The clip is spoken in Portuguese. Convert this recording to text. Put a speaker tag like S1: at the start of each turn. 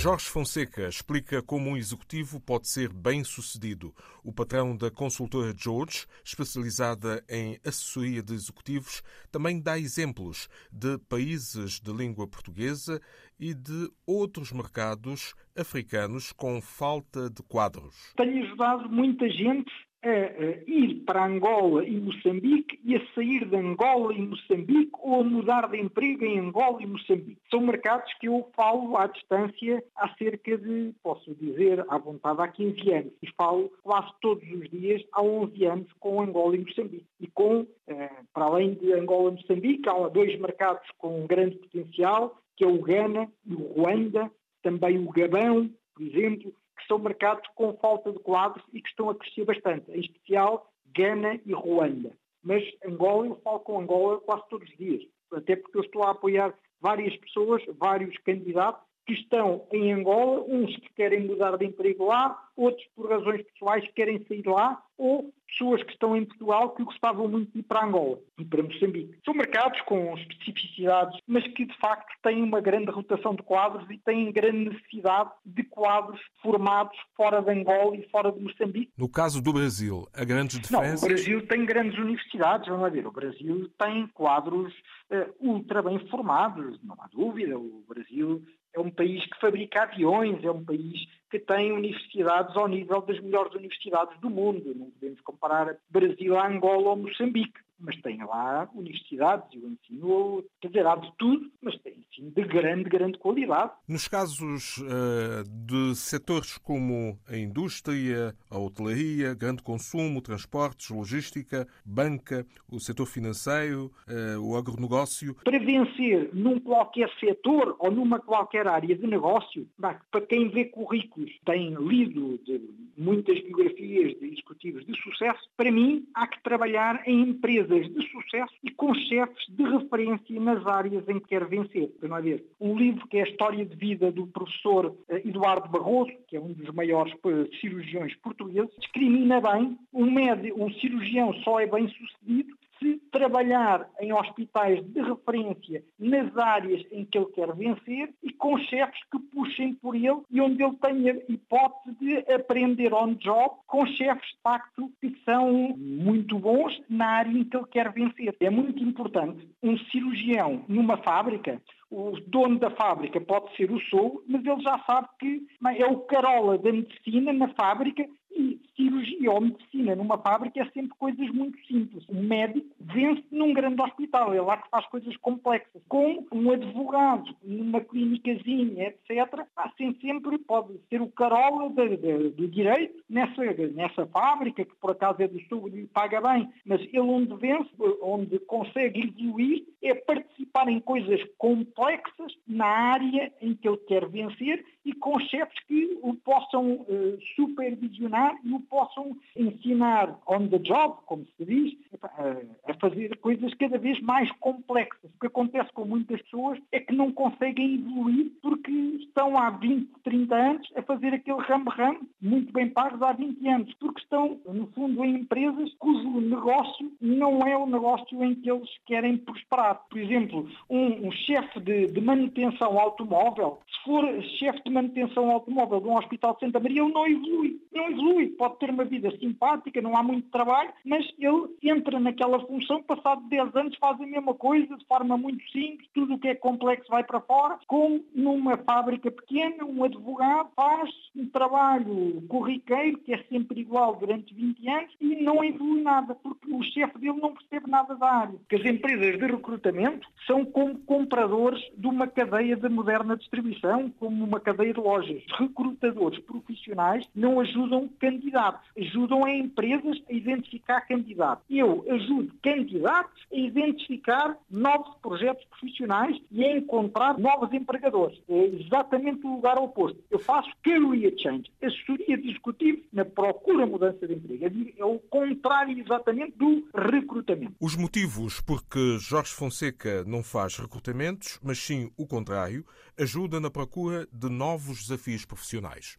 S1: Jorge Fonseca explica como um executivo pode ser bem sucedido. O patrão da consultora George, especializada em assessoria de executivos, também dá exemplos de países de língua portuguesa e de outros mercados africanos com falta de quadros.
S2: Tenho ajudado muita gente a, ir para Angola e Moçambique e a sair de Angola e Moçambique ou a mudar de emprego em Angola e Moçambique. São mercados que eu falo à distância há cerca de, posso dizer, à vontade, há 15 anos. E falo quase todos os dias há 11 anos com Angola e Moçambique. E com, eh, para além de Angola e Moçambique, há dois mercados com grande potencial, que é o Ghana e o Ruanda, também o Gabão, por exemplo, são mercados com falta de quadros e que estão a crescer bastante, em especial Gana e Ruanda. Mas Angola, eu falo com Angola quase todos os dias, até porque eu estou a apoiar várias pessoas, vários candidatos que estão em Angola, uns que querem mudar de emprego lá, outros por razões pessoais que querem sair lá, ou pessoas que estão em Portugal que gostavam muito de ir para Angola e para Moçambique. São mercados com especificidades, mas que de facto têm uma grande rotação de quadros e têm grande necessidade de quadros formados fora de Angola e fora de Moçambique.
S1: No caso do Brasil, a grandes diferenças...
S2: Não, o Brasil tem grandes universidades, vamos ver, o Brasil tem quadros uh, ultra bem formados, não há dúvida, o Brasil é um país que fabrica aviões, é um país que tem universidades ao nível das melhores universidades do mundo. Não podemos comparar Brasil a Angola ou Moçambique mas tem lá universidades e o ensino, quer dizer, há de tudo, mas tem ensino de grande, grande qualidade.
S1: Nos casos uh, de setores como a indústria, a hotelaria, grande consumo, transportes, logística, banca, o setor financeiro, uh, o agronegócio.
S2: Para vencer num qualquer setor ou numa qualquer área de negócio, para quem vê currículos, tem lido muitas biografias de executivos de sucesso, para mim há que trabalhar em empresas empresas de sucesso e com chefes de referência nas áreas em que quer vencer. Não é ver? Um livro que é a história de vida do professor eh, Eduardo Barroso, que é um dos maiores eh, cirurgiões portugueses, discrimina bem um médico, um cirurgião só é bem sucedido se trabalhar em hospitais de referência nas áreas em que ele quer vencer e com chefes que puxem por ele e onde ele tenha hipótese de aprender on job com chefes de facto que são muito bons na área em que ele quer vencer. É muito importante um cirurgião numa fábrica o dono da fábrica pode ser o sou, mas ele já sabe que é o carola da medicina na fábrica cirurgia ou medicina numa fábrica é sempre coisas muito simples. O médico vence num grande hospital, é lá que faz coisas complexas. Com um advogado numa clínicazinha, etc., assim sempre pode ser o carola do direito nessa, nessa fábrica, que por acaso é do sul e paga bem, mas ele onde vence, onde consegue evoluir, é participar em coisas complexas na área em que ele quer vencer e com chefes que o possam uh, supervisionar e o possam ensinar on the job, como se diz, a fazer coisas cada vez mais complexas. O que acontece com muitas pessoas é que não conseguem evoluir porque estão há 20, 30 anos a fazer aquele ram-ram muito bem pagos há 20 anos, porque estão, no fundo, em empresas cujo negócio não é o negócio em que eles querem prosperar. Por exemplo, um, um chefe de, de manutenção automóvel, se for chefe de manutenção automóvel de um hospital de Santa Maria, ele não evolui. Não evolui. Pode ter uma vida simpática, não há muito trabalho, mas ele entra naquela função, passado 10 anos faz a mesma coisa, de forma muito simples, tudo o que é complexo vai para fora, como numa fábrica pequena, um advogado faz um trabalho corriqueiro, que é sempre igual durante 20 anos, e não evolui nada, porque o chefe dele não percebe nada da área. Porque as empresas de recrutamento são como compradores de uma cadeia de moderna distribuição, como uma cadeia de lojas. Recrutadores profissionais não ajudam candidatos, ajudam a empresas a identificar candidatos. Eu ajudo candidatos a identificar novos projetos profissionais e a encontrar novos empregadores. É exatamente o lugar oposto. Eu faço career change, assessoria executivo na procura mudança de emprego. É o contrário exatamente do recrutamento.
S1: Os motivos por que Jorge Fonseca não faz recrutamentos, mas sim o contrário, ajuda na procura de novos desafios profissionais.